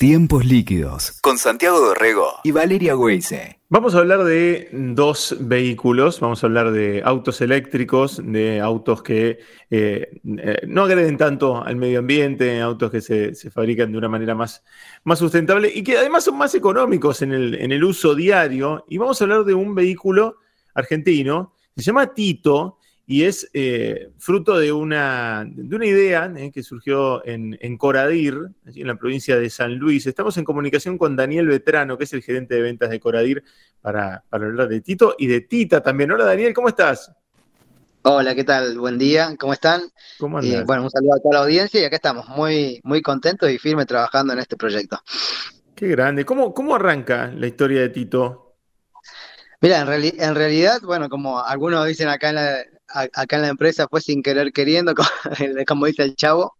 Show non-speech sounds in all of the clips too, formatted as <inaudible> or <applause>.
Tiempos líquidos con Santiago Dorrego y Valeria Weise. Vamos a hablar de dos vehículos, vamos a hablar de autos eléctricos, de autos que eh, eh, no agreden tanto al medio ambiente, autos que se, fabrican de una manera más, más, sustentable y que además son más económicos en el, en el uso diario. Y vamos a hablar de un vehículo argentino, se llama Tito, y es eh, fruto de una, de una idea eh, que surgió en, Coradir, en la provincia de San Luis. Estamos en comunicación con Daniel Vetrano, que es el gerente de ventas de Coradir, para, hablar de Tito y de Tita también. Hola Daniel, ¿cómo estás? Hola, ¿qué tal? Buen día, ¿cómo están? ¿Cómo andas? bueno, un saludo a toda la audiencia y acá estamos muy, muy contentos y firmes trabajando en este proyecto. Qué grande. ¿Cómo, cómo arranca la historia de Tito? Mira, en, en realidad, bueno, como algunos dicen acá en la, acá en la empresa fue sin querer queriendo, <laughs> como, dice el chavo,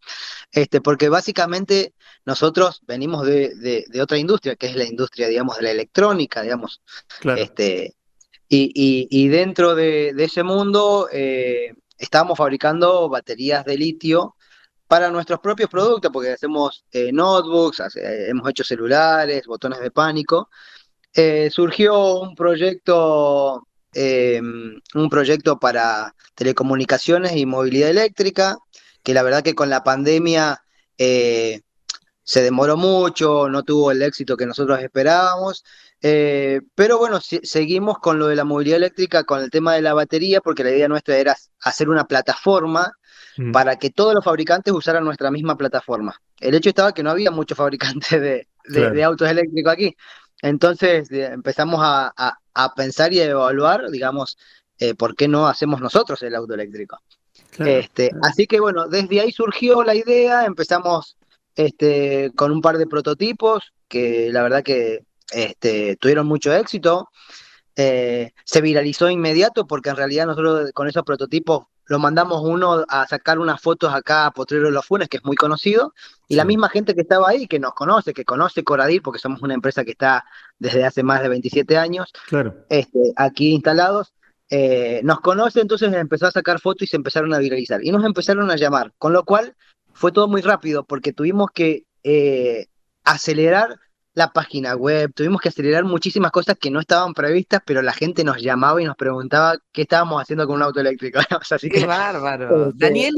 este, porque básicamente nosotros venimos de, otra industria, que es la industria, digamos, de la electrónica, digamos. Este, y, dentro de, ese mundo eh, estábamos fabricando baterías de litio para nuestros propios productos, porque hacemos eh, notebooks, hemos hecho celulares, botones de pánico. Eh, surgió un proyecto Em, un proyecto para telecomunicaciones y movilidad eléctrica, que la verdad que con la pandemia eh, se demoró mucho, no tuvo el éxito que nosotros esperábamos, eh, pero bueno, seguimos con lo de la movilidad eléctrica, con el tema de la batería, porque la idea nuestra era hacer una plataforma mm. para que todos los fabricantes usaran nuestra misma plataforma. El hecho estaba que no había muchos <laughs> fabricantes de autos eléctricos aquí. Entonces empezamos a, pensar y a evaluar, digamos, eh, por qué no hacemos nosotros el auto eléctrico. este, Así que bueno, desde ahí surgió la idea, empezamos este, con un par de prototipos que la verdad que este, tuvieron mucho éxito. Eh, se viralizó inmediato porque en realidad nosotros con esos prototipos lo mandamos uno a sacar unas fotos acá a Potrero de los Funes, que es muy conocido, y la misma gente que estaba ahí, que nos conoce, que conoce Coradir, porque somos una empresa que está desde hace más de 27 años este, aquí instalados, eh, nos conoce, entonces empezó a sacar fotos y se empezaron a viralizar. Y nos empezaron a llamar, con lo cual fue todo muy rápido, porque tuvimos que eh, acelerar la página web, tuvimos que acelerar muchísimas cosas que no estaban previstas, pero la gente nos llamaba y nos preguntaba qué estábamos haciendo con un auto eléctrico. <laughs> Así qué bárbaro. <laughs> Este, Daniel,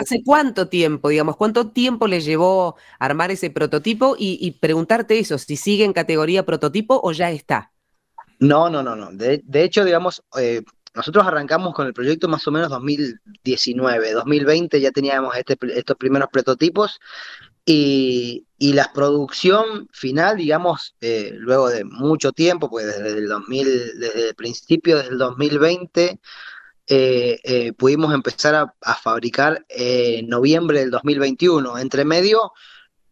¿hace cuánto tiempo, digamos, cuánto tiempo le llevó armar ese prototipo y, preguntarte eso, si sigue en categoría prototipo o ya está? No, no, no, no. De, hecho, digamos, eh, nosotros arrancamos con el proyecto más o menos 2019, 2020 ya teníamos este, estos primeros prototipos y, la producción final, digamos, eh, luego de mucho tiempo, pues desde el 2000, desde el principio, desde el 2020, eh, eh, pudimos empezar a, fabricar en noviembre del 2021. Entre medio,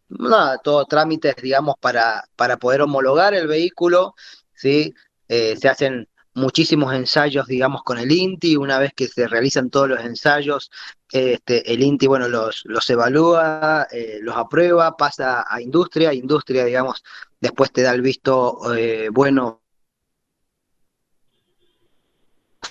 nada, todo trámites, digamos, para, para poder homologar el vehículo, ¿sí? se hacen muchísimos ensayos, digamos, con el INTI. Una vez que se realizan todos los ensayos, este, el INTI, bueno, los, evalúa, eh, los aprueba, pasa a industria. Industria, digamos, después te da el visto eh, bueno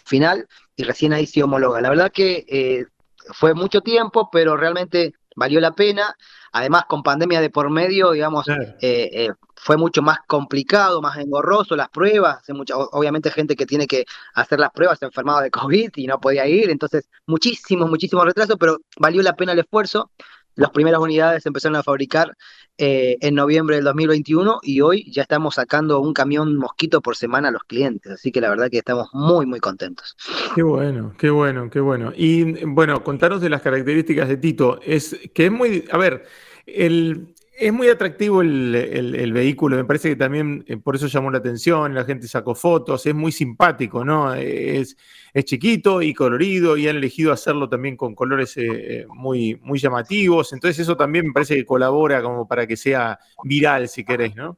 final y recién ahí se homologa. La verdad que eh, fue mucho tiempo, pero realmente valió la pena. Además, con pandemia de por medio, digamos, eh, eh, fue mucho más complicado, más engorroso las pruebas. obviamente, gente que tiene que hacer las pruebas se enfermaba de COVID y no podía ir. Entonces, muchísimo, muchísimo retraso, pero valió la pena el esfuerzo. Las primeras unidades se empezaron a fabricar eh, en noviembre del 2021 y hoy ya estamos sacando un camión mosquito por semana a los clientes. Así que la verdad que estamos muy, muy contentos. Qué bueno, qué bueno, qué bueno. Y bueno, contaros de las características de Tito. Es que es muy, a ver, el, es muy atractivo el, vehículo, me parece que también eh, por eso llamó la atención, la gente sacó fotos, es muy simpático, ¿no? Es, es chiquito y colorido y han elegido hacerlo también con colores eh, eh, muy, muy llamativos, entonces eso también me parece que colabora como para que sea viral, si querés, ¿no?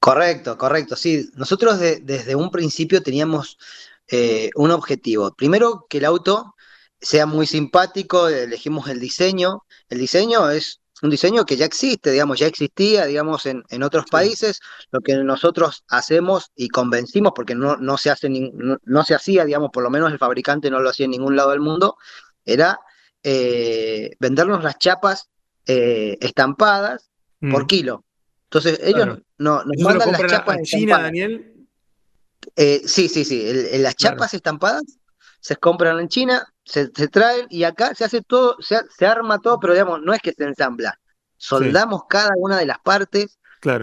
Correcto, correcto, sí. Nosotros desde un principio teníamos un objetivo. Primero, que el auto sea muy simpático, elegimos el diseño. El diseño es un diseño que ya existe, digamos, ya existía, digamos, en, en otros países. Lo que nosotros hacemos y convencimos, porque no, no, se hace no, se hacía, digamos, por lo menos el fabricante no lo hacía en ningún lado del mundo, era eh, vendernos las chapas eh, estampadas por mm. kilo. Entonces, ellos no, nos mandan las chapas en China, Daniel. Eh, sí, sí, sí. las chapas estampadas se compran en China, se, traen y acá se hace todo, se, se, arma todo, pero digamos, no es que se ensambla. Soldamos cada una de las partes,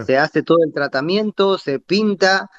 se hace todo el tratamiento, se pinta,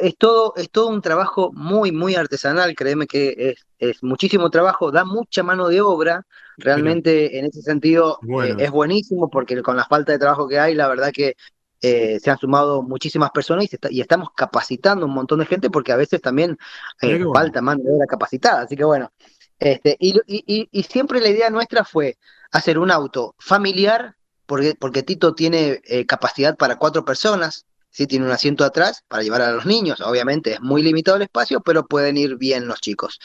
es todo, es todo un trabajo muy, muy artesanal, créeme que es, es muchísimo trabajo, da mucha mano de obra, realmente en ese sentido eh, es buenísimo porque con la falta de trabajo que hay, la verdad que eh, se han sumado muchísimas personas y, estamos capacitando un montón de gente porque a veces también eh, falta mano de obra capacitada, así que bueno, este, y, y, y siempre la idea nuestra fue hacer un auto familiar porque, porque Tito tiene eh, capacidad para cuatro personas, ¿sí? tiene un asiento atrás para llevar a los niños, obviamente es muy limitado el espacio, pero pueden ir bien los chicos.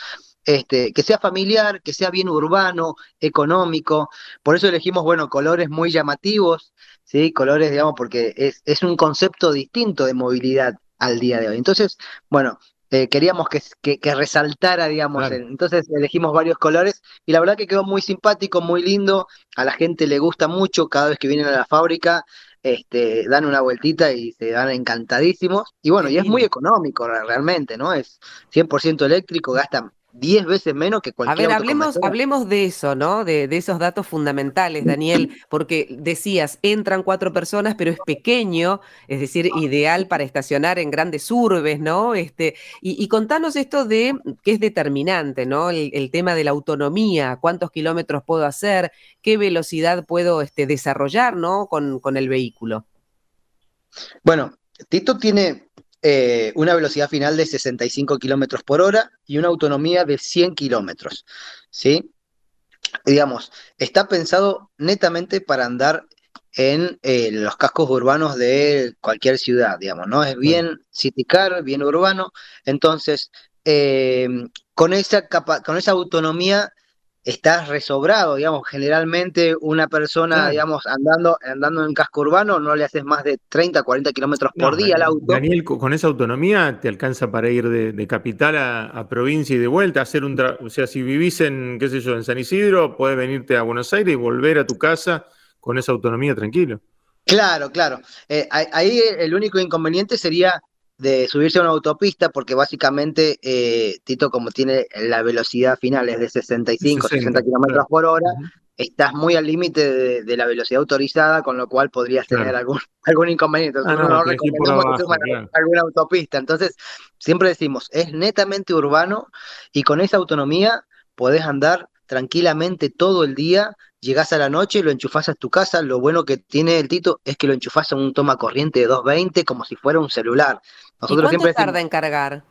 Este, que sea familiar, que sea bien urbano, económico, por eso elegimos, bueno, colores muy llamativos, ¿sí? colores, digamos, porque es, es un concepto distinto de movilidad al día de hoy. Entonces, bueno, eh, queríamos que, que, resaltara, digamos, entonces elegimos varios colores y la verdad que quedó muy simpático, muy lindo, a la gente le gusta mucho, cada vez que vienen a la fábrica, este, dan una vueltita y se dan encantadísimos, y bueno, y es muy económico realmente, ¿no? Es 100% eléctrico, gastan 10 veces menos que cualquier A ver, hablemos, hablemos de eso, ¿no? De, de, esos datos fundamentales, Daniel, porque decías, entran cuatro personas, pero es pequeño, es decir, ideal para estacionar en grandes urbes, ¿no? Este, y, contanos esto de qué es determinante, ¿no? El, tema de la autonomía, cuántos kilómetros puedo hacer, qué velocidad puedo este, desarrollar, ¿no? Con, con el vehículo. Bueno, Tito tiene eh, una velocidad final de 65 kilómetros por hora y una autonomía de 100 kilómetros. ¿sí? Digamos, está pensado netamente para andar en eh, los cascos urbanos de cualquier ciudad, digamos, ¿no? Es bien city car, bien urbano, entonces, eh, con, esa con esa autonomía estás resobrado, digamos, generalmente una persona, digamos, andando, andando en casco urbano no le haces más de 30, 40 kilómetros por día al auto. Daniel, con esa autonomía te alcanza para ir de, capital a, provincia y de vuelta, hacer un, o sea, si vivís en, qué sé yo, en San Isidro, puedes venirte a Buenos Aires y volver a tu casa con esa autonomía tranquilo. Claro, claro. Eh, ahí el único inconveniente sería de subirse a una autopista, porque básicamente eh, Tito, como tiene la velocidad final es de 65, 60, kilómetros por hora, estás muy al límite de, la velocidad autorizada, con lo cual podrías tener algún, <laughs> algún inconveniente. Ah, no, recomendamos alguna autopista. Entonces, siempre decimos, es netamente urbano y con esa autonomía podés andar tranquilamente todo el día llegás a la noche, lo enchufás a tu casa, lo bueno que tiene el Tito es que lo enchufás a un toma corriente de 220 como si fuera un celular. Nosotros ¿Y cuánto siempre tarda en cargar?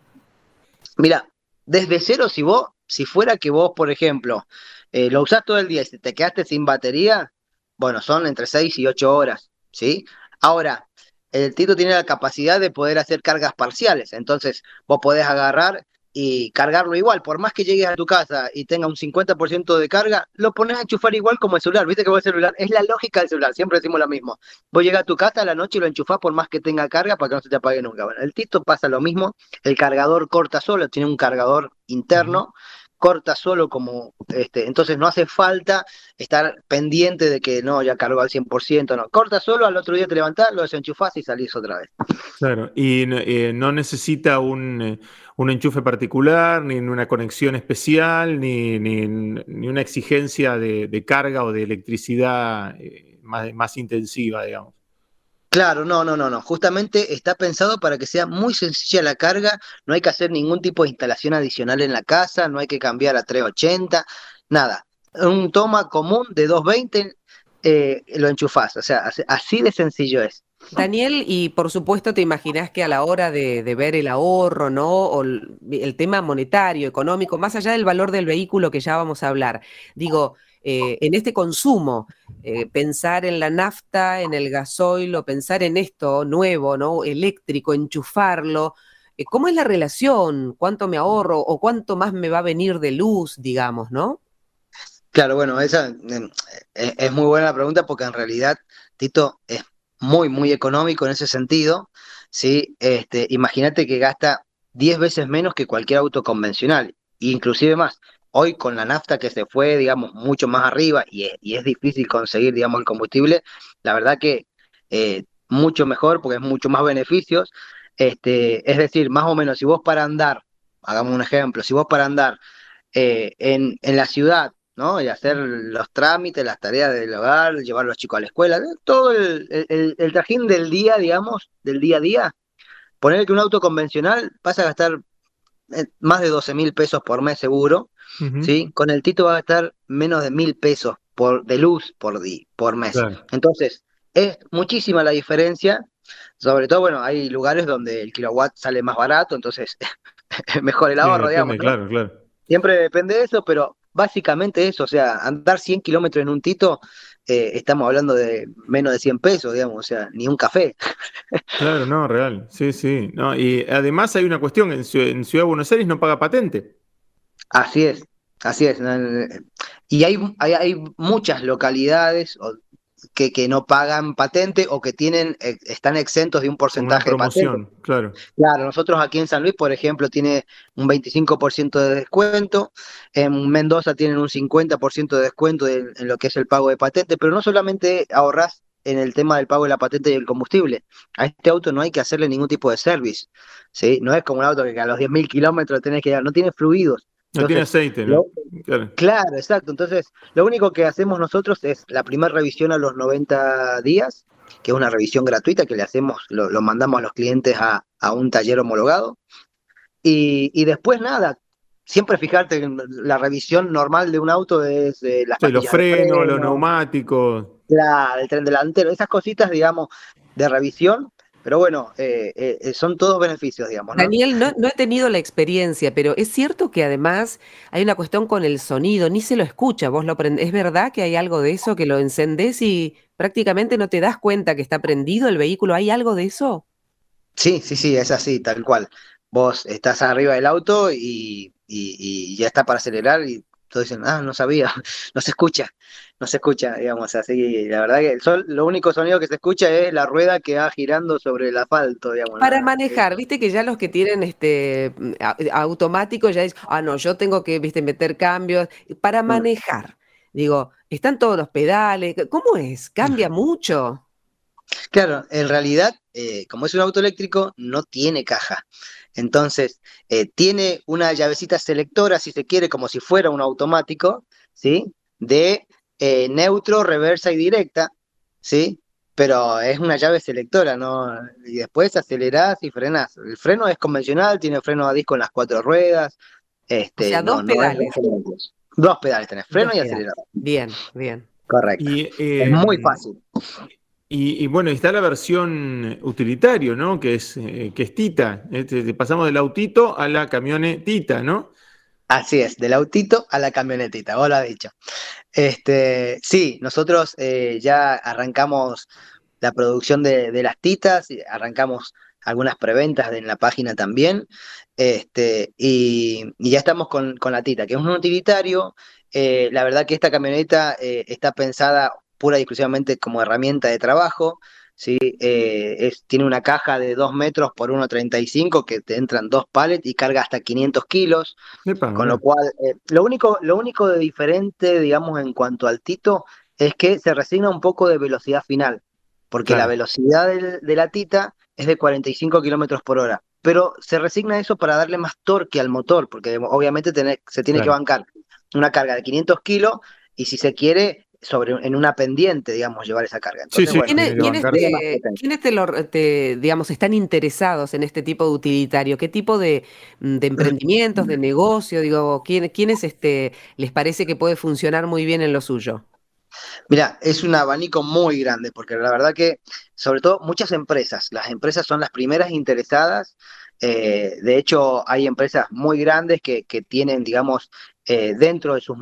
Mira, desde cero, si vos, si fuera que vos, por ejemplo, eh, lo usás todo el día y te quedaste sin batería, bueno, son entre 6 y 8 horas, ¿sí? Ahora, el Tito tiene la capacidad de poder hacer cargas parciales, entonces vos podés agarrar y cargarlo igual, por más que llegues a tu casa y tenga un 50% de carga, lo pones a enchufar igual como el celular, viste que vos el celular, es la lógica del celular, siempre decimos lo mismo, vos llegas a tu casa a la noche y lo enchufás por más que tenga carga para que no se te apague nunca, bueno, el Tito pasa lo mismo, el cargador corta solo, tiene un cargador interno, corta solo como, este, entonces no hace falta estar pendiente de que no, ya cargó al 100%, no, corta solo, al otro día te levantás, lo desenchufás y salís otra vez. Claro, y eh, no necesita un, eh, un, enchufe particular, ni una conexión especial, ni, ni, una exigencia de, carga o de electricidad eh, más, más intensiva, digamos. Claro, no, no, no, no. Justamente está pensado para que sea muy sencilla la carga, no hay que hacer ningún tipo de instalación adicional en la casa, no hay que cambiar a 380, nada. Un toma común de 220 eh, lo enchufás, o sea, así de sencillo es. Daniel, y por supuesto te imaginas que a la hora de, de, ver el ahorro, ¿no? O el tema monetario, económico, más allá del valor del vehículo que ya vamos a hablar, digo, eh, en este consumo, eh, pensar en la nafta, en el gasoil o pensar en esto nuevo, ¿no? Eléctrico, enchufarlo. Eh, ¿Cómo es la relación? ¿Cuánto me ahorro o cuánto más me va a venir de luz, digamos, no? Claro, bueno, esa es muy buena la pregunta porque en realidad Tito es muy, muy económico en ese sentido. ¿sí? Este, imagínate que gasta 10 veces menos que cualquier auto convencional, inclusive más. Hoy con la nafta que se fue, digamos, mucho más arriba y es, difícil conseguir, digamos, el combustible, la verdad que eh, mucho mejor porque es mucho más beneficios. Este, es decir, más o menos, si vos para andar, hagamos un ejemplo, si vos para andar eh, en, en la ciudad ¿no? Y hacer los trámites, las tareas del hogar, llevar a los chicos a la escuela, todo el, el, trajín del día, digamos, del día a día. Poner que un auto convencional pasa a gastar eh, más de 12 mil pesos por mes seguro, ¿sí? Con el Tito va a gastar menos de mil pesos por, de luz por, di, por mes. Entonces, es muchísima la diferencia. Sobre todo, bueno, hay lugares donde el kilowatt sale más barato, entonces <laughs> mejor el ahorro, digamos. Claro, claro. Siempre depende de eso, pero básicamente eso, o sea, andar 100 kilómetros en un Tito, eh, estamos hablando de menos de 100 pesos, digamos, o sea, ni un café. Claro, no, real, sí, sí. No, y además hay una cuestión, en, Ciudad de Buenos Aires no paga patente. Así es, así es. Y hay, hay, hay muchas localidades, que, que, no pagan patente o que tienen eh, están exentos de un porcentaje de patente. Claro. Claro, nosotros aquí en San Luis, por ejemplo, tiene un 25% de descuento, en Mendoza tienen un 50% de descuento en, lo que es el pago de patente, pero no solamente ahorras en el tema del pago de la patente y el combustible. A este auto no hay que hacerle ningún tipo de service, ¿sí? No es como un auto que a los 10.000 kilómetros tenés que dar, no tiene fluidos. No tiene aceite, ¿no? claro. exacto. Entonces, lo único que hacemos nosotros es la primera revisión a los 90 días, que es una revisión gratuita que le hacemos, lo, mandamos a los clientes a, un taller homologado. Y, después nada, siempre fijarte en la revisión normal de un auto es las los frenos, los neumáticos. Claro, el tren delantero, esas cositas, digamos, de revisión pero bueno, eh, eh, son todos beneficios, digamos. Daniel, no, he tenido la experiencia, pero es cierto que además hay una cuestión con el sonido, ni se lo escucha, vos lo ¿Es verdad que hay algo de eso, que lo encendés y prácticamente no te das cuenta que está prendido el vehículo? ¿Hay algo de eso? Sí, sí, sí, es así, tal cual. Vos estás arriba del auto y, ya está para acelerar y todos dicen, ah, no sabía, <laughs> no se escucha no se escucha, digamos, así. La verdad que el sol, lo único sonido que se escucha es la rueda que va girando sobre el asfalto, digamos. Para manejar, viste que ya los que tienen este automático ya dicen, ah, no, yo tengo que, viste, meter cambios. Para mm. manejar, digo, están todos los pedales, ¿cómo es? ¿Cambia mucho? Claro, en realidad, eh, como es un auto eléctrico, no tiene caja. Entonces, eh, tiene una llavecita selectora, si se quiere, como si fuera un automático, ¿sí? De eh, neutro, reversa y directa, ¿sí? Pero es una llave selectora, ¿no? Y después acelerás y frenás. El freno es convencional, tiene freno a disco en las cuatro ruedas. Este, o sea, dos pedales. dos pedales tenés, freno y acelerador. Bien, bien. Correcto. es muy fácil. Y, bueno, está la versión utilitario, ¿no? Que es, eh, que es Tita. Este, pasamos del autito a la camionetita, ¿no? Así es, del autito a la camionetita, vos lo has dicho. Este, sí, nosotros eh, ya arrancamos la producción de, las titas, arrancamos algunas preventas en la página también, este, y, ya estamos con, la tita, que es un utilitario. Eh, la verdad que esta camioneta eh, está pensada pura y exclusivamente como herramienta de trabajo. ¿Sí? Eh, tiene una caja de 2 metros por 1,35 que te entran dos pallets y carga hasta 500 kilos, con lo cual, eh, lo, único, lo único de diferente, digamos, en cuanto al Tito, es que se resigna un poco de velocidad final, porque la velocidad de la Tita es de 45 kilómetros por hora, pero se resigna eso para darle más torque al motor, porque obviamente se tiene que bancar una carga de 500 kilos y si se quiere sobre en una pendiente, digamos, llevar esa carga. sí, sí, ¿Quiénes, te, digamos, están interesados en este tipo de utilitario? ¿Qué tipo de, mm, emprendimientos, de negocio? Digo, ¿quién, ¿quiénes este, les parece que puede funcionar muy bien en lo suyo? Mira, es un abanico muy grande, porque la verdad que, sobre todo, muchas empresas, las empresas son las primeras interesadas. Eh, de hecho, hay empresas muy grandes que, que tienen, digamos, eh, dentro de sus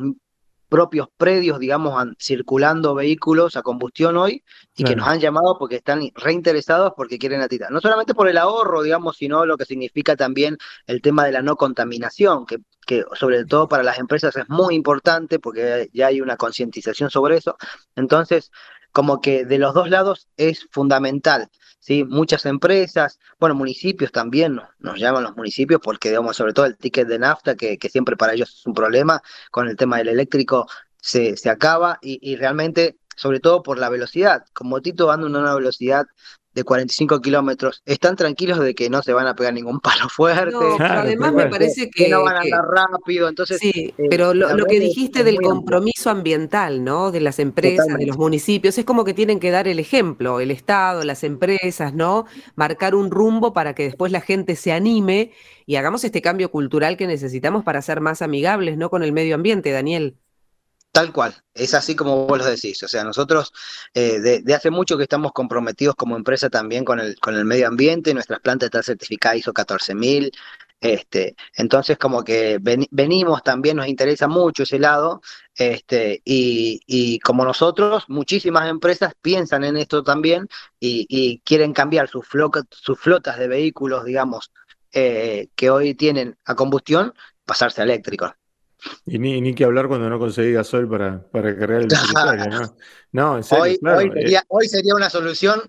propios predios, digamos, circulando vehículos a combustión hoy y que nos han llamado porque están reinteresados porque quieren la tita. No solamente por el ahorro, digamos, sino lo que significa también el tema de la no contaminación, que, que sobre todo para las empresas es muy importante porque ya hay una concientización sobre eso. Entonces, como que de los dos lados es fundamental. ¿sí? Muchas empresas, bueno, municipios también nos, llaman los municipios porque, digamos, sobre todo el ticket de nafta, que, siempre para ellos es un problema, con el tema del eléctrico se, se acaba y, realmente sobre todo por la velocidad. Como Tito anda a una velocidad de 45 kilómetros, están tranquilos de que no se van a pegar ningún <laughs> palo fuerte. No, además me parece que, no van a andar rápido, entonces... Sí, eh, pero lo, que dijiste del compromiso ambiental, ¿no? De las empresas, de los municipios, es como que tienen que dar el ejemplo, el Estado, las empresas, ¿no? Marcar un rumbo para que después la gente se anime y hagamos este cambio cultural que necesitamos para ser más amigables, ¿no? Con el medio ambiente, Daniel. Tal cual, es así como vos lo decís. O sea, nosotros eh, de, hace mucho que estamos comprometidos como empresa también con el, con el medio ambiente, nuestras plantas están certificadas ISO 14000. Este, entonces, como que venimos también, nos interesa mucho ese lado, este, y, como nosotros, muchísimas empresas piensan en esto también y, quieren cambiar sus, sus flotas de vehículos, digamos, eh, que hoy tienen a combustión, pasarse a eléctricos. Y ni, ni que hablar cuando no conseguí gasoil para, para cargar el utilitario, ¿no? <laughs> No, en serio, hoy, hoy, sería, hoy, sería, una solución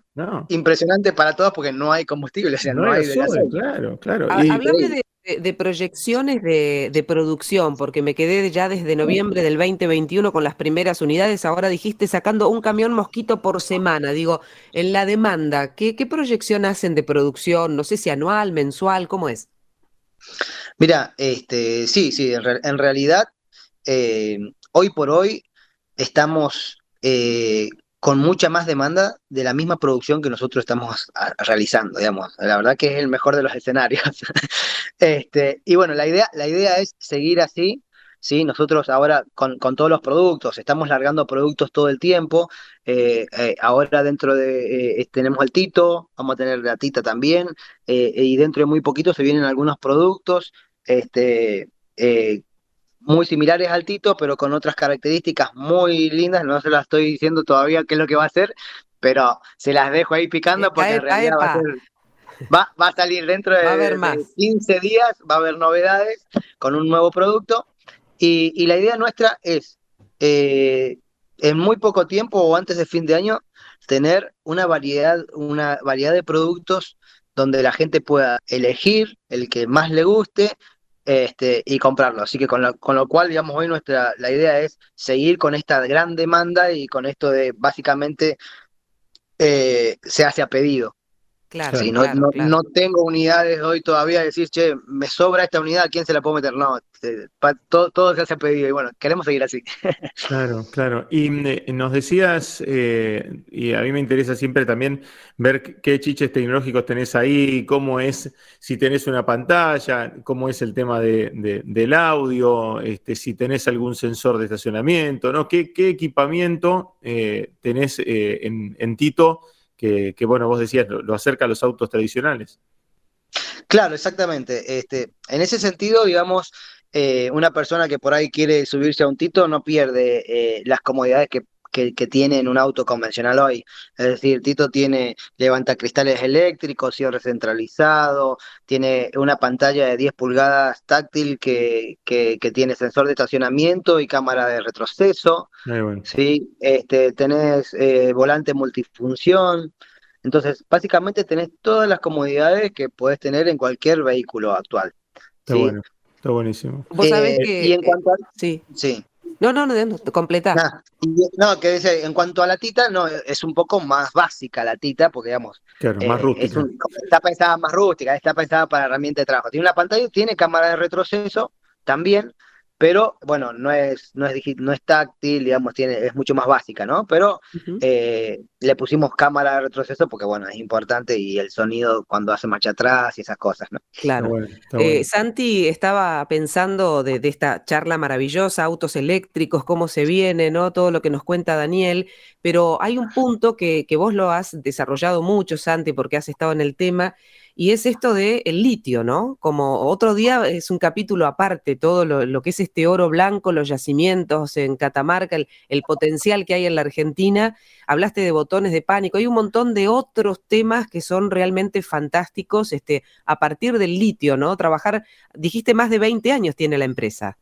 impresionante para todos porque no hay combustible, o sea, no, hay, gasoil, Claro, claro. Hablame de, proyecciones de, de, producción, porque me quedé ya desde noviembre del 2021 con las primeras unidades. Ahora dijiste sacando un camión mosquito por semana. Digo, en la demanda, ¿qué, qué proyección hacen de producción? No sé si anual, mensual, ¿cómo es? Mira, este, sí, sí, en, realidad, eh, hoy por hoy estamos eh, con mucha más demanda de la misma producción que nosotros estamos realizando, digamos. La verdad que es el mejor de los escenarios. <laughs> este, y bueno, la idea, la idea es seguir así, ¿sí? Nosotros ahora con, todos los productos, estamos largando productos todo el tiempo. Eh, ahora dentro de, tenemos el Tito, vamos a tener la Tita también, y dentro de muy poquito se vienen algunos productos este, eh, muy similares al Tito, pero con otras características muy lindas. No se las estoy diciendo todavía qué es lo que va a hacer, pero se las dejo ahí picando porque en realidad va a, salir dentro de, 15 días, va a haber novedades con un nuevo producto. Y, la idea nuestra es, eh, en muy poco tiempo o antes de fin de año, tener una variedad, una variedad de productos donde la gente pueda elegir el que más le guste este, y comprarlo. Así que con lo, con lo cual, digamos, hoy nuestra la idea es seguir con esta gran demanda y con esto de básicamente eh, se hace a pedido. Claro, no, no, tengo unidades hoy todavía decir, che, me sobra esta unidad, ¿a quién se la puedo meter? No, este, todo, todo, se hace pedido y bueno, queremos seguir así. <laughs> Claro, claro. Y eh, nos decías, eh, y a mí me interesa siempre también ver qué chiches tecnológicos tenés ahí, cómo es, si tenés una pantalla, cómo es el tema de, del audio, este, si tenés algún sensor de estacionamiento, ¿no? ¿Qué, qué equipamiento eh, tenés en, en Tito? Que, bueno, vos decías, lo, acerca a los autos tradicionales. Claro, exactamente. Este, en ese sentido, digamos, eh, una persona que por ahí quiere subirse a un Tito no pierde eh, las comodidades que que, tiene en un auto convencional hoy. Es decir, Tito tiene levanta cristales eléctricos, cierre centralizado, tiene una pantalla de 10 pulgadas táctil que, que, tiene sensor de estacionamiento y cámara de retroceso. ¿sí? este, tenés eh, volante multifunción. Entonces, básicamente tenés todas las comodidades que puedes tener en cualquier vehículo actual. Está bueno, está buenísimo. Vos sabés eh, que. Y en cuanto a, sí. sí. No, no, no, completa. no, que dice, en cuanto a la tita, no, es un poco más básica la tita, porque digamos, claro, más eh, rústica. está pensada más rústica, está pensada para herramienta de trabajo. Tiene una pantalla, tiene cámara de retroceso también, pero bueno, no es, no es, no es táctil, digamos, tiene, es mucho más básica, ¿no? Pero eh, le pusimos cámara de retroceso porque, bueno, es importante y el sonido cuando hace marcha atrás y esas cosas, ¿no? Claro. Eh, Santi estaba pensando de, esta charla maravillosa, autos eléctricos, cómo se viene, ¿no? Todo lo que nos cuenta Daniel, pero hay un punto que, que vos lo has desarrollado mucho, Santi, porque has estado en el tema, y es esto del el litio, ¿no? Como otro día es un capítulo aparte, todo lo, que es este oro blanco, los yacimientos en Catamarca, el, potencial que hay en la Argentina. Hablaste de botones de pánico, hay un montón de otros temas que son realmente fantásticos este, a partir del litio, ¿no? Trabajar, dijiste, más de 20 años tiene la empresa.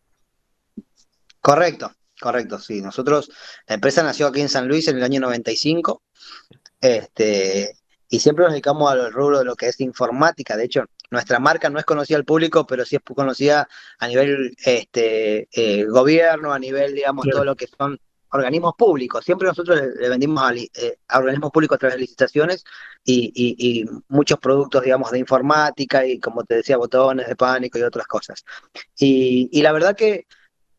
Correcto, correcto, sí. Nosotros, la empresa nació aquí en San Luis en el año 95. Este, y siempre nos dedicamos al rubro de lo que es informática. De hecho, nuestra marca no es conocida al público, pero sí es conocida a nivel este, eh, gobierno, a nivel, digamos, todo lo que son organismos públicos. Siempre nosotros le, vendimos eh, a, organismos públicos a través de licitaciones y, muchos productos, digamos, de informática y, como te decía, botones de pánico y otras cosas. Y, la verdad que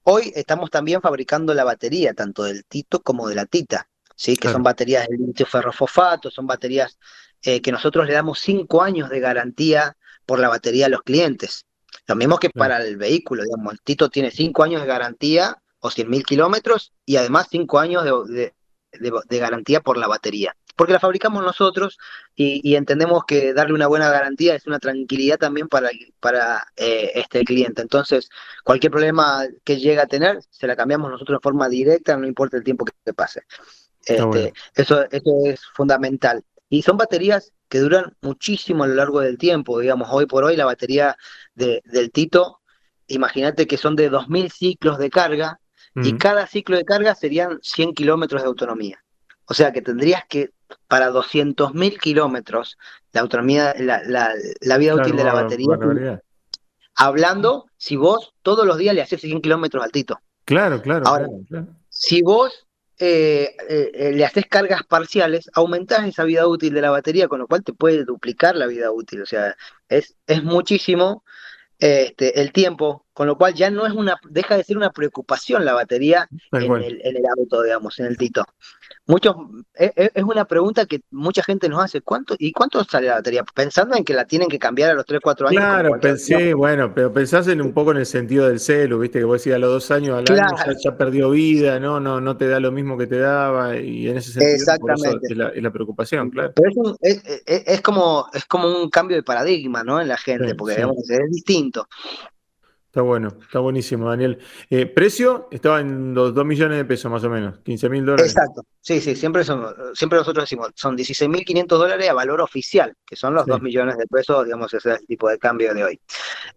hoy estamos también fabricando la batería, tanto del Tito como de la Tita, ¿sí? que son baterías de litio ferrofosfato, son baterías eh, que nosotros le damos cinco años de garantía por la batería a los clientes. Lo mismo que para el vehículo, digamos, el Tito tiene cinco años de garantía o 100.000 kilómetros y además cinco años de, garantía por la batería. Porque la fabricamos nosotros y, entendemos que darle una buena garantía es una tranquilidad también para, para eh, este cliente. Entonces, cualquier problema que llegue a tener, se la cambiamos nosotros de forma directa, no importa el tiempo que, pase. Este, eso, eso es fundamental. Y son baterías que duran muchísimo a lo largo del tiempo, digamos, hoy por hoy la batería del Tito, imagínate que son de 2.000 ciclos de carga y cada ciclo de carga serían 100 kilómetros de autonomía. O sea que tendrías que, para 200.000 kilómetros, la autonomía, la, la, vida útil de la batería, hablando si vos todos los días le haces 100 kilómetros al Tito. Claro, claro. Ahora, si vos eh, eh, le haces cargas parciales, aumentás esa vida útil de la batería, con lo cual te puede duplicar la vida útil. O sea, es, es muchísimo este, el tiempo, con lo cual ya no es una, deja de ser una preocupación la batería en el, en el, auto, digamos, en el Tito. Muchos, es, es, una pregunta que mucha gente nos hace, ¿cuánto y cuánto sale la batería? Pensando en que la tienen que cambiar a los 3, 4 años. Claro, pensé, bueno, pero pensás en un poco en el sentido del celu, viste, que vos decías a los dos años al año ya, perdió vida, ¿no? No, no te da lo mismo que te daba, y en ese sentido Exactamente. es, la, preocupación, claro. Pero es, es, como, es como un cambio de paradigma, ¿no? En la gente, porque es distinto. Está bueno, está buenísimo, Daniel. Eh, ¿Precio? Estaba en los 2 millones de pesos más o menos, 15 mil dólares. Exacto, sí, sí, siempre, son, siempre nosotros decimos, son 16 mil 500 dólares a valor oficial, que son los 2 millones de pesos, digamos, ese es el tipo de cambio de hoy.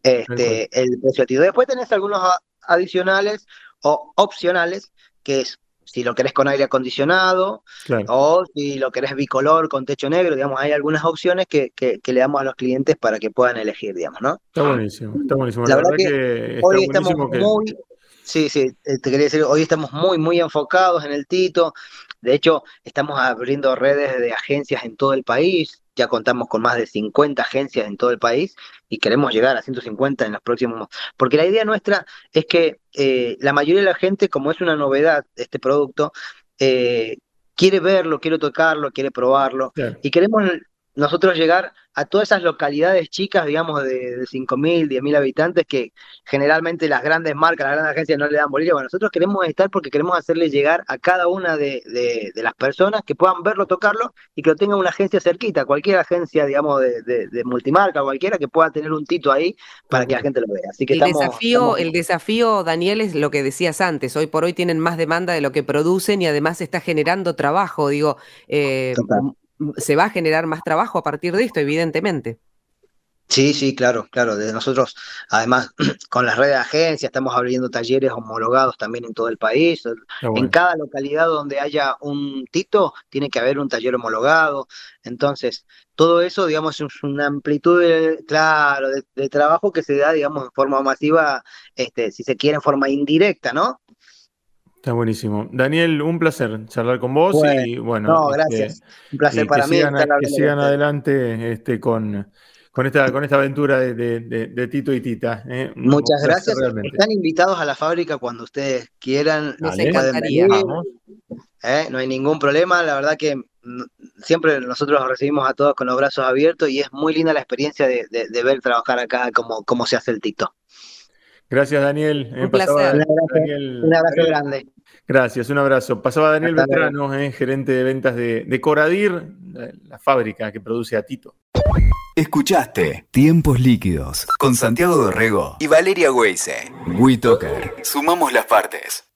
Este, el precio activo. Después tenés algunos adicionales o opcionales, que es si lo querés con aire acondicionado o si lo querés bicolor con techo negro, digamos, hay algunas opciones que, que, le damos a los clientes para que puedan elegir, digamos, ¿no? Está buenísimo, está buenísimo. La, verdad, que, hoy estamos muy, sí, sí, eh, te quería decir, hoy estamos muy, muy enfocados en el Tito, de hecho, estamos abriendo redes de agencias en todo el país, ya contamos con más de 50 agencias en todo el país y queremos llegar a 150 en los próximos, porque la idea nuestra es que eh, la mayoría de la gente, como es una novedad este producto, eh, quiere verlo, quiere tocarlo, quiere probarlo y queremos nosotros llegar a todas esas localidades chicas, digamos, de, de 5.000, 10.000 habitantes, que generalmente las grandes marcas, las grandes agencias no le dan bolilla. Bueno, nosotros queremos estar porque queremos hacerle llegar a cada una de, las personas que puedan verlo, tocarlo y que lo tenga una agencia cerquita, cualquier agencia, digamos, de, multimarca, cualquiera que pueda tener un tito ahí para que la gente lo vea. Así que el, desafío, el desafío, Daniel, es lo que decías antes. Hoy por hoy tienen más demanda de lo que producen y además está generando trabajo. Digo, eh, se va a generar más trabajo a partir de esto, evidentemente. Sí, sí, claro, claro. De nosotros, además, <clears throat> con las redes de agencias, estamos abriendo talleres homologados también en todo el país. En cada localidad donde haya un Tito, tiene que haber un taller homologado. Entonces, todo eso, digamos, es una amplitud, de, claro, de, trabajo que se da, digamos, en forma masiva, este, si se quiere, en forma indirecta, ¿no? Está buenísimo. Daniel, un placer charlar con vos y bueno. No, este, gracias. un placer para mí. que sigan adelante este, con, con, esta, con esta aventura de, Tito y Tita. ¿eh? Muchas gracias. Están invitados a la fábrica cuando ustedes quieran. ¿eh? No hay ningún problema. La verdad que mm, siempre nosotros recibimos a todos con los brazos abiertos y es muy linda la experiencia de, ver trabajar acá como, como se hace el Tito. Gracias, Daniel. Un, placer. un abrazo, grande. Gracias, un abrazo. Pasaba Daniel Vetrano, eh, gerente de ventas de, Coradir, la fábrica que produce a Tito. Escuchaste Tiempos Líquidos con Santiago Dorrego y Valeria Weise. WeToker. Sumamos las partes.